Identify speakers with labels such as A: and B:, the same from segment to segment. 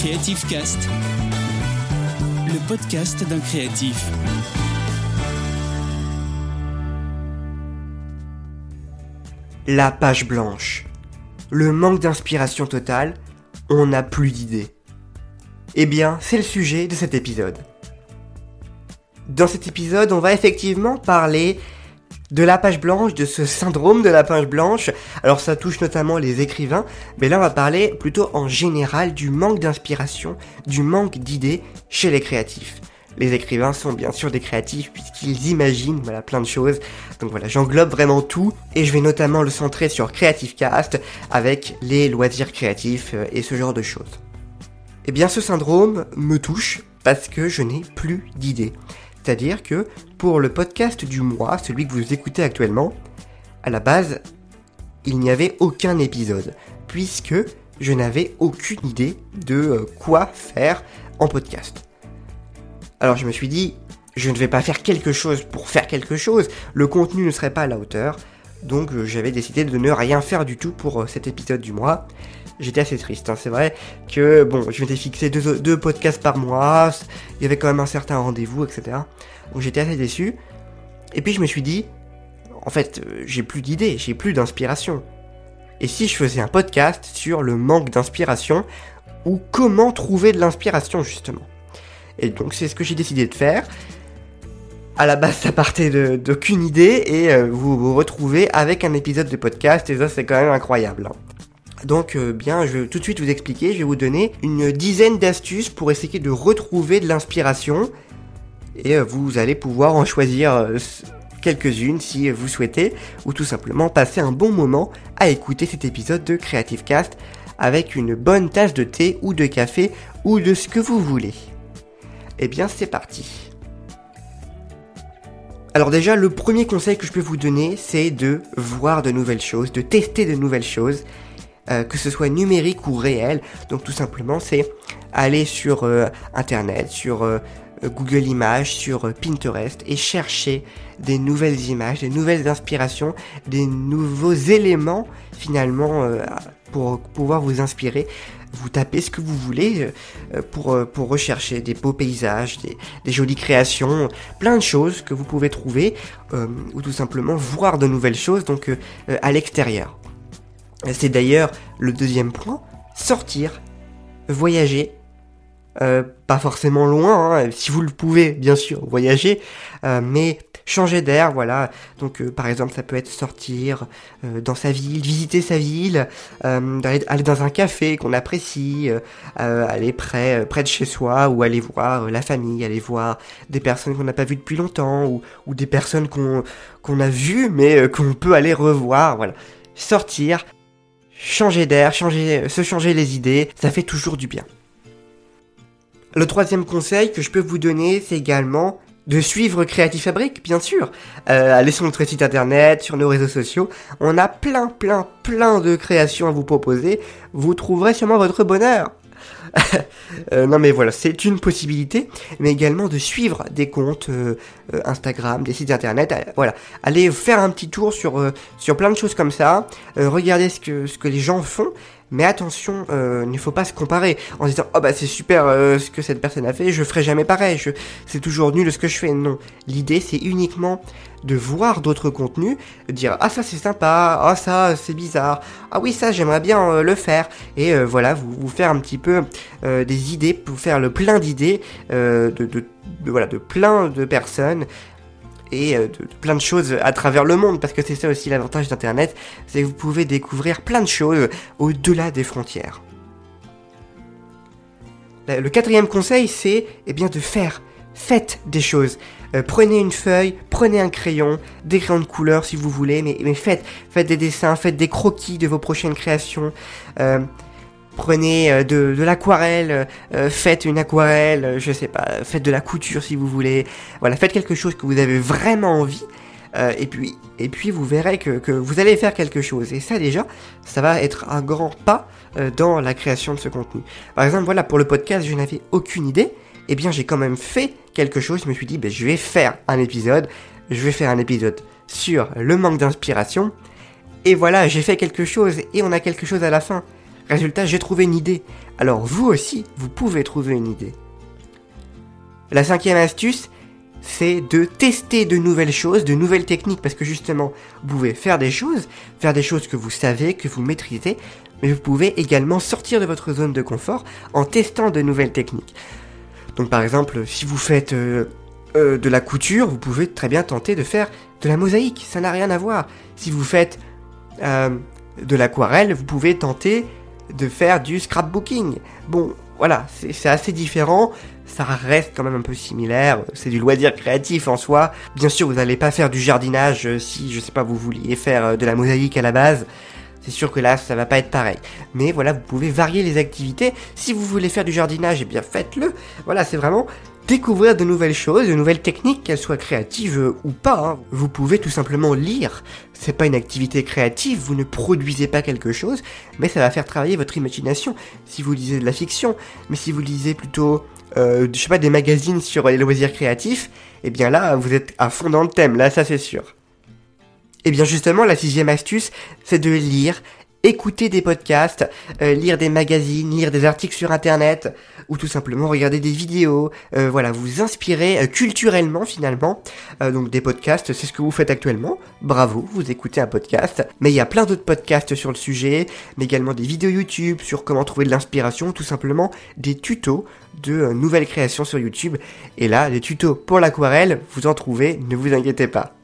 A: Creative Cast, le podcast d'un créatif.
B: La page blanche. Le manque d'inspiration totale, on n'a plus d'idées. Eh bien, c'est le sujet de cet épisode. Dans cet épisode, on va effectivement parler de la page blanche, de ce syndrome de la page blanche. Alors ça touche notamment les écrivains, mais là on va parler plutôt en général du manque d'inspiration, du manque d'idées chez les créatifs. Les écrivains sont bien sûr des créatifs puisqu'ils imaginent voilà plein de choses. Donc voilà, j'englobe vraiment tout et je vais notamment le centrer sur Creative Cast avec les loisirs créatifs euh, et ce genre de choses. Eh bien ce syndrome me touche parce que je n'ai plus d'idées. C'est-à-dire que pour le podcast du mois, celui que vous écoutez actuellement, à la base, il n'y avait aucun épisode, puisque je n'avais aucune idée de euh, quoi faire en podcast. Alors je me suis dit, je ne vais pas faire quelque chose pour faire quelque chose, le contenu ne serait pas à la hauteur, donc euh, j'avais décidé de ne rien faire du tout pour euh, cet épisode du mois j'étais assez triste. Hein. C'est vrai que, bon, je m'étais fixé deux, podcasts par mois, il y avait quand même un certain rendez-vous, etc. Donc j'étais assez déçu. Et puis je me suis dit, en fait, euh, j'ai plus d'idées, j'ai plus d'inspiration. Et si je faisais un podcast sur le manque d'inspiration, ou comment trouver de l'inspiration, justement? Et donc c'est ce que j'ai décidé de faire. À la base, ça partait d'aucune idée et euh, vous vous retrouvez avec un épisode de podcast et ça c'est quand même incroyable. Hein. Donc euh, bien, je vais tout de suite vous expliquer, je vais vous donner une dizaine d'astuces pour essayer de retrouver de l'inspiration. Et euh, vous allez pouvoir en choisir euh, quelques-unes si vous souhaitez, ou tout simplement passer un bon moment à écouter cet épisode de Creative Cast avec une bonne tasse de thé ou de café ou de ce que vous voulez. Eh bien c'est parti. Alors déjà, le premier conseil que je peux vous donner, c'est de voir de nouvelles choses, de tester de nouvelles choses euh, que ce soit numérique ou réel. Donc tout simplement, c'est aller sur euh, Internet, sur euh, Google Images, sur Pinterest et chercher des nouvelles images, des nouvelles inspirations, des nouveaux éléments finalement pour pouvoir vous inspirer. Vous tapez ce que vous voulez pour, pour rechercher des beaux paysages, des, des jolies créations, plein de choses que vous pouvez trouver ou tout simplement voir de nouvelles choses donc à l'extérieur. C'est d'ailleurs le deuxième point, sortir, voyager, euh, pas forcément loin, hein, si vous le pouvez, bien sûr, voyager, euh, mais changer d'air, voilà. Donc, euh, par exemple, ça peut être sortir dans sa ville, visiter sa ville, aller, dans un café qu'on apprécie, aller près, près de chez soi, ou aller voir la famille, aller voir des personnes qu'on n'a pas vues depuis longtemps, ou, ou des personnes qu'on qu'on a vues, mais qu'on peut aller revoir, voilà. Sortir, changer d'air, changer, se changer les idées, ça fait toujours du bien. Le troisième conseil que je peux vous donner, c'est également de suivre Creative Fabric, bien sûr. Euh, allez sur notre site internet, sur nos réseaux sociaux. On a plein, plein, plein de créations à vous proposer. Vous trouverez sûrement votre bonheur. Euh, non mais voilà, c'est une possibilité, mais également de suivre des comptes euh, euh, Instagram, des sites internet, voilà, allez faire un petit tour sur, sur plein de choses comme ça, regardez ce que, ce que les gens font, mais attention, il ne faut pas se comparer en disant oh bah c'est super ce que cette personne a fait, je ferai jamais pareil, c'est toujours nul ce que je fais. Non, l'idée c'est uniquement de voir d'autres contenus, de dire ah ça c'est sympa, ah ça c'est bizarre, ah oui ça j'aimerais bien euh, le faire, et euh, voilà, vous, vous faire un petit peu euh, des idées, pour faire le plein d'idées de, voilà, de plein de personnes et de, plein de choses à travers le monde, parce que c'est ça aussi l'avantage d'Internet, c'est que vous pouvez découvrir plein de choses au-delà des frontières. Le quatrième conseil, c'est eh bien de faire faites des choses. Euh, prenez une feuille, prenez un crayon, des crayons de couleur si vous voulez, mais, mais faites, faites des dessins, faites des croquis de vos prochaines créations. Euh, prenez euh, de, l'aquarelle, faites une aquarelle, je sais pas, faites de la couture si vous voulez. Voilà, faites quelque chose que vous avez vraiment envie. et puis, et puis vous verrez que, que, vous allez faire quelque chose. Et ça déjà, ça va être un grand pas dans la création de ce contenu. Par exemple, voilà, pour le podcast, je n'avais aucune idée eh bien j'ai quand même fait quelque chose, je me suis dit, ben, je vais faire un épisode, je vais faire un épisode sur le manque d'inspiration, et voilà, j'ai fait quelque chose, et on a quelque chose à la fin. Résultat, j'ai trouvé une idée. Alors vous aussi, vous pouvez trouver une idée. La cinquième astuce, c'est de tester de nouvelles choses, de nouvelles techniques, parce que justement, vous pouvez faire des choses, faire des choses que vous savez, que vous maîtrisez, mais vous pouvez également sortir de votre zone de confort en testant de nouvelles techniques. Donc par exemple, si vous faites euh, euh, de la couture, vous pouvez très bien tenter de faire de la mosaïque, ça n'a rien à voir. Si vous faites euh, de l'aquarelle, vous pouvez tenter de faire du scrapbooking. Bon, voilà, c'est assez différent, ça reste quand même un peu similaire, c'est du loisir créatif en soi. Bien sûr, vous n'allez pas faire du jardinage euh, si, je sais pas, vous vouliez faire euh, de la mosaïque à la base. C'est sûr que là, ça va pas être pareil. Mais voilà, vous pouvez varier les activités. Si vous voulez faire du jardinage, eh bien faites-le. Voilà, c'est vraiment découvrir de nouvelles choses, de nouvelles techniques, qu'elles soient créatives euh, ou pas. Hein. Vous pouvez tout simplement lire. C'est pas une activité créative, vous ne produisez pas quelque chose, mais ça va faire travailler votre imagination. Si vous lisez de la fiction, mais si vous lisez plutôt, euh, je sais pas, des magazines sur les loisirs créatifs, eh bien là, vous êtes à fond dans le thème, là, ça c'est sûr. Et eh bien justement, la sixième astuce, c'est de lire écouter des podcasts, euh, lire des magazines, lire des articles sur internet, ou tout simplement regarder des vidéos, euh, voilà, vous inspirer euh, culturellement finalement. donc des podcasts, c'est ce que vous faites actuellement. Bravo, vous écoutez un podcast. Mais il y a plein d'autres podcasts sur le sujet, mais également des vidéos YouTube sur comment trouver de l'inspiration, tout simplement des tutos de nouvelles créations sur YouTube. Et là, des tutos pour l'aquarelle, vous en trouvez, ne vous inquiétez pas.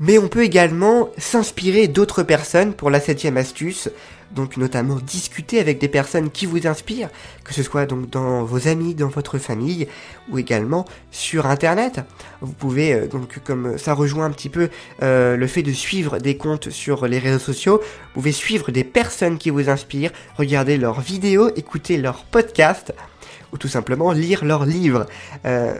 B: Mais on peut également s'inspirer d'autres personnes pour la septième astuce, donc notamment discuter avec des personnes qui vous inspirent, que ce soit donc dans vos amis, dans votre famille, ou également sur internet. Vous pouvez euh, donc comme ça rejoint un petit peu euh, le fait de suivre des comptes sur les réseaux sociaux, vous pouvez suivre des personnes qui vous inspirent, regarder leurs vidéos, écouter leurs podcasts ou tout simplement lire leurs livres. Euh,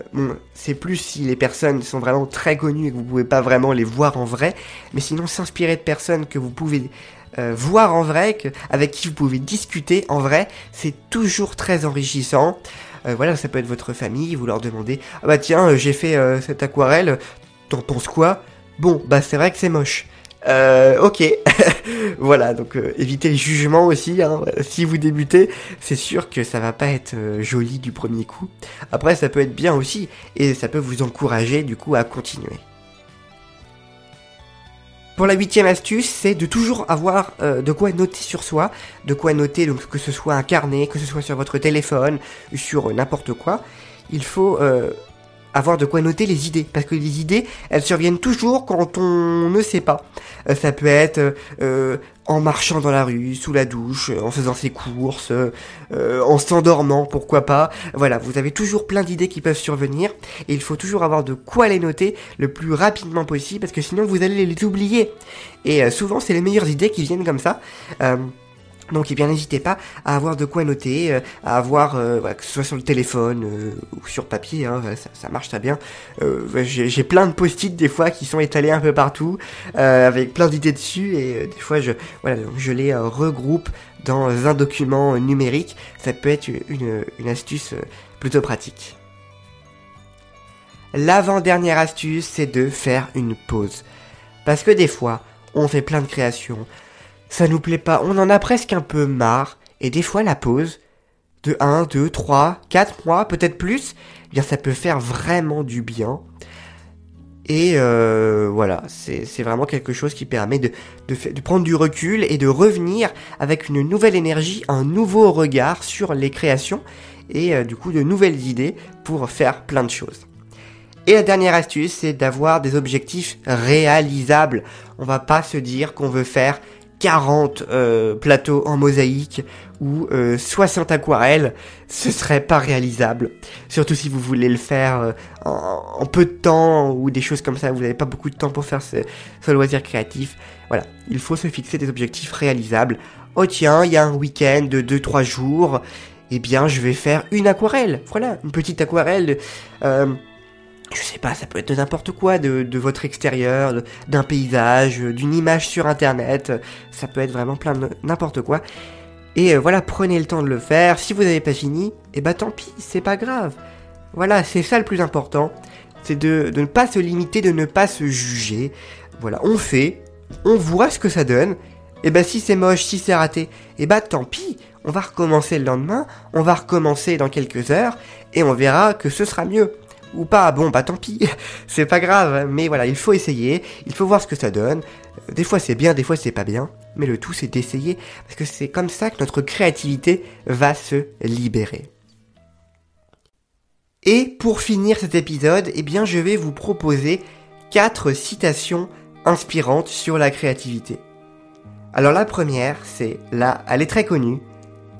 B: c'est plus si les personnes sont vraiment très connues et que vous pouvez pas vraiment les voir en vrai, mais sinon s'inspirer de personnes que vous pouvez euh, voir en vrai, que, avec qui vous pouvez discuter en vrai, c'est toujours très enrichissant. Euh, voilà, ça peut être votre famille, vous leur demandez Ah bah tiens, j'ai fait cette aquarelle, t'en penses quoi? Bon, bah c'est vrai que c'est moche. Euh, ok, voilà, donc euh, évitez les jugements aussi. Hein. Si vous débutez, c'est sûr que ça va pas être euh, joli du premier coup. Après, ça peut être bien aussi, et ça peut vous encourager du coup à continuer. Pour la huitième astuce, c'est de toujours avoir euh, de quoi noter sur soi, de quoi noter, donc que ce soit un carnet, que ce soit sur votre téléphone, sur n'importe quoi. Il faut avoir de quoi noter les idées. Parce que les idées, elles surviennent toujours quand on ne sait pas. Euh, ça peut être euh, en marchant dans la rue, sous la douche, en faisant ses courses, euh, en s'endormant, pourquoi pas. Voilà, vous avez toujours plein d'idées qui peuvent survenir. Et il faut toujours avoir de quoi les noter le plus rapidement possible, parce que sinon vous allez les oublier. Et souvent, c'est les meilleures idées qui viennent comme ça. Donc, eh bien, n'hésitez pas à avoir de quoi noter, euh, à avoir, euh, que ce soit sur le téléphone euh, ou sur papier, hein, ça, marche très bien. J'ai plein de post-it des fois qui sont étalés un peu partout, avec plein d'idées dessus, et des fois, je, les regroupe dans un document numérique. Ça peut être une astuce plutôt pratique. L'avant-dernière astuce, c'est de faire une pause. Parce que des fois, on fait plein de créations, ça nous plaît pas, on en a presque un peu marre, et des fois la pause, de 1, 2, 3, 4 mois, peut-être plus, eh bien ça peut faire vraiment du bien. Et euh, voilà, c'est vraiment quelque chose qui permet de, prendre du recul et de revenir avec une nouvelle énergie, un nouveau regard sur les créations et euh, du coup de nouvelles idées pour faire plein de choses. Et la dernière astuce, c'est d'avoir des objectifs réalisables. On va pas se dire qu'on veut faire 40 euh, plateaux en mosaïque ou 60 euh, aquarelles, ce serait pas réalisable. Surtout si vous voulez le faire euh, en, peu de temps ou des choses comme ça, vous n'avez pas beaucoup de temps pour faire ce, ce, loisir créatif. Voilà, il faut se fixer des objectifs réalisables. Oh tiens, il y a un week-end de 2-3 jours, eh bien je vais faire une aquarelle. Voilà, une petite aquarelle je sais pas, ça peut être de n'importe quoi, de, votre extérieur, d'un paysage, d'une image sur internet, ça peut être vraiment plein de n'importe quoi. Et euh, voilà, prenez le temps de le faire. Si vous n'avez pas fini, et eh bah tant pis, c'est pas grave. Voilà, c'est ça le plus important. C'est de, de, ne pas se limiter, de ne pas se juger. Voilà, on fait, on voit ce que ça donne. Et bah si c'est moche, si c'est raté, et bah tant pis, on va recommencer le lendemain, on va recommencer dans quelques heures, et on verra que ce sera mieux. Ou pas, bon bah tant pis, c'est pas grave, mais voilà, il faut essayer, il faut voir ce que ça donne. Des fois c'est bien, des fois c'est pas bien, mais le tout c'est d'essayer, parce que c'est comme ça que notre créativité va se libérer. Et pour finir cet épisode, eh bien je vais vous proposer quatre citations inspirantes sur la créativité. Alors la première, c'est là, elle est très connue.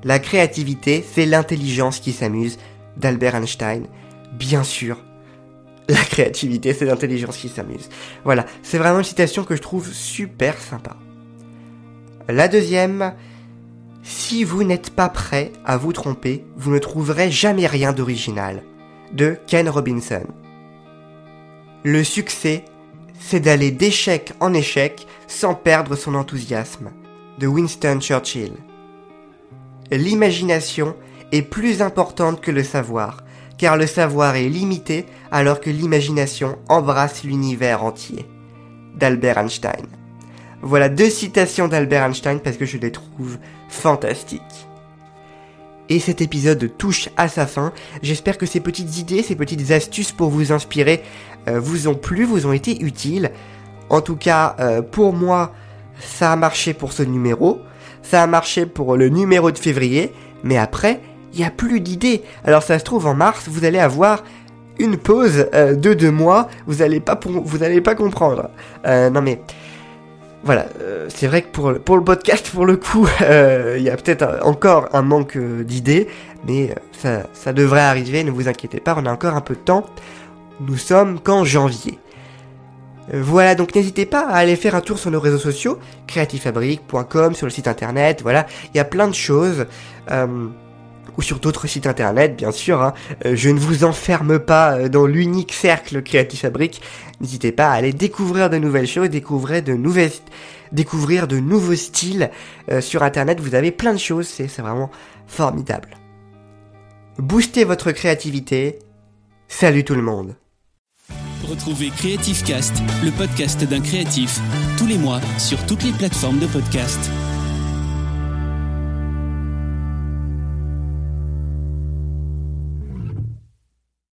B: La créativité, c'est l'intelligence qui s'amuse d'Albert Einstein. Bien sûr, la créativité, c'est l'intelligence qui s'amuse. Voilà, c'est vraiment une citation que je trouve super sympa. La deuxième, si vous n'êtes pas prêt à vous tromper, vous ne trouverez jamais rien d'original. De Ken Robinson. Le succès, c'est d'aller d'échec en échec sans perdre son enthousiasme. De Winston Churchill. L'imagination est plus importante que le savoir, car le savoir est limité alors que l'imagination embrasse l'univers entier. D'Albert Einstein. Voilà deux citations d'Albert Einstein parce que je les trouve fantastiques. Et cet épisode touche à sa fin. J'espère que ces petites idées, ces petites astuces pour vous inspirer euh, vous ont plu, vous ont été utiles. En tout cas, euh, pour moi, ça a marché pour ce numéro. Ça a marché pour le numéro de février. Mais après, il n'y a plus d'idées. Alors ça se trouve en mars, vous allez avoir une pause euh, de deux mois. Vous n'allez pas, pas comprendre. non mais voilà, euh, c'est vrai que pour, le podcast, pour le coup, euh, il y a peut-être encore un manque euh, d'idées, mais ça, devrait arriver, ne vous inquiétez pas, on a encore un peu de temps. Nous sommes qu'en janvier. Voilà, donc n'hésitez pas à aller faire un tour sur nos réseaux sociaux, creativefabric.com, sur le site internet, voilà, il y a plein de choses ou sur d'autres sites internet, bien sûr. Hein. Euh, je ne vous enferme pas euh, dans l'unique cercle Creative Fabric. N'hésitez pas à aller découvrir de nouvelles choses, découvrir de nouveaux styles euh, sur internet. Vous avez plein de choses, c'est vraiment formidable. Boostez votre créativité. Salut tout le monde.
A: Retrouvez Creative Cast, le podcast d'un créatif, tous les mois sur toutes les plateformes de podcast.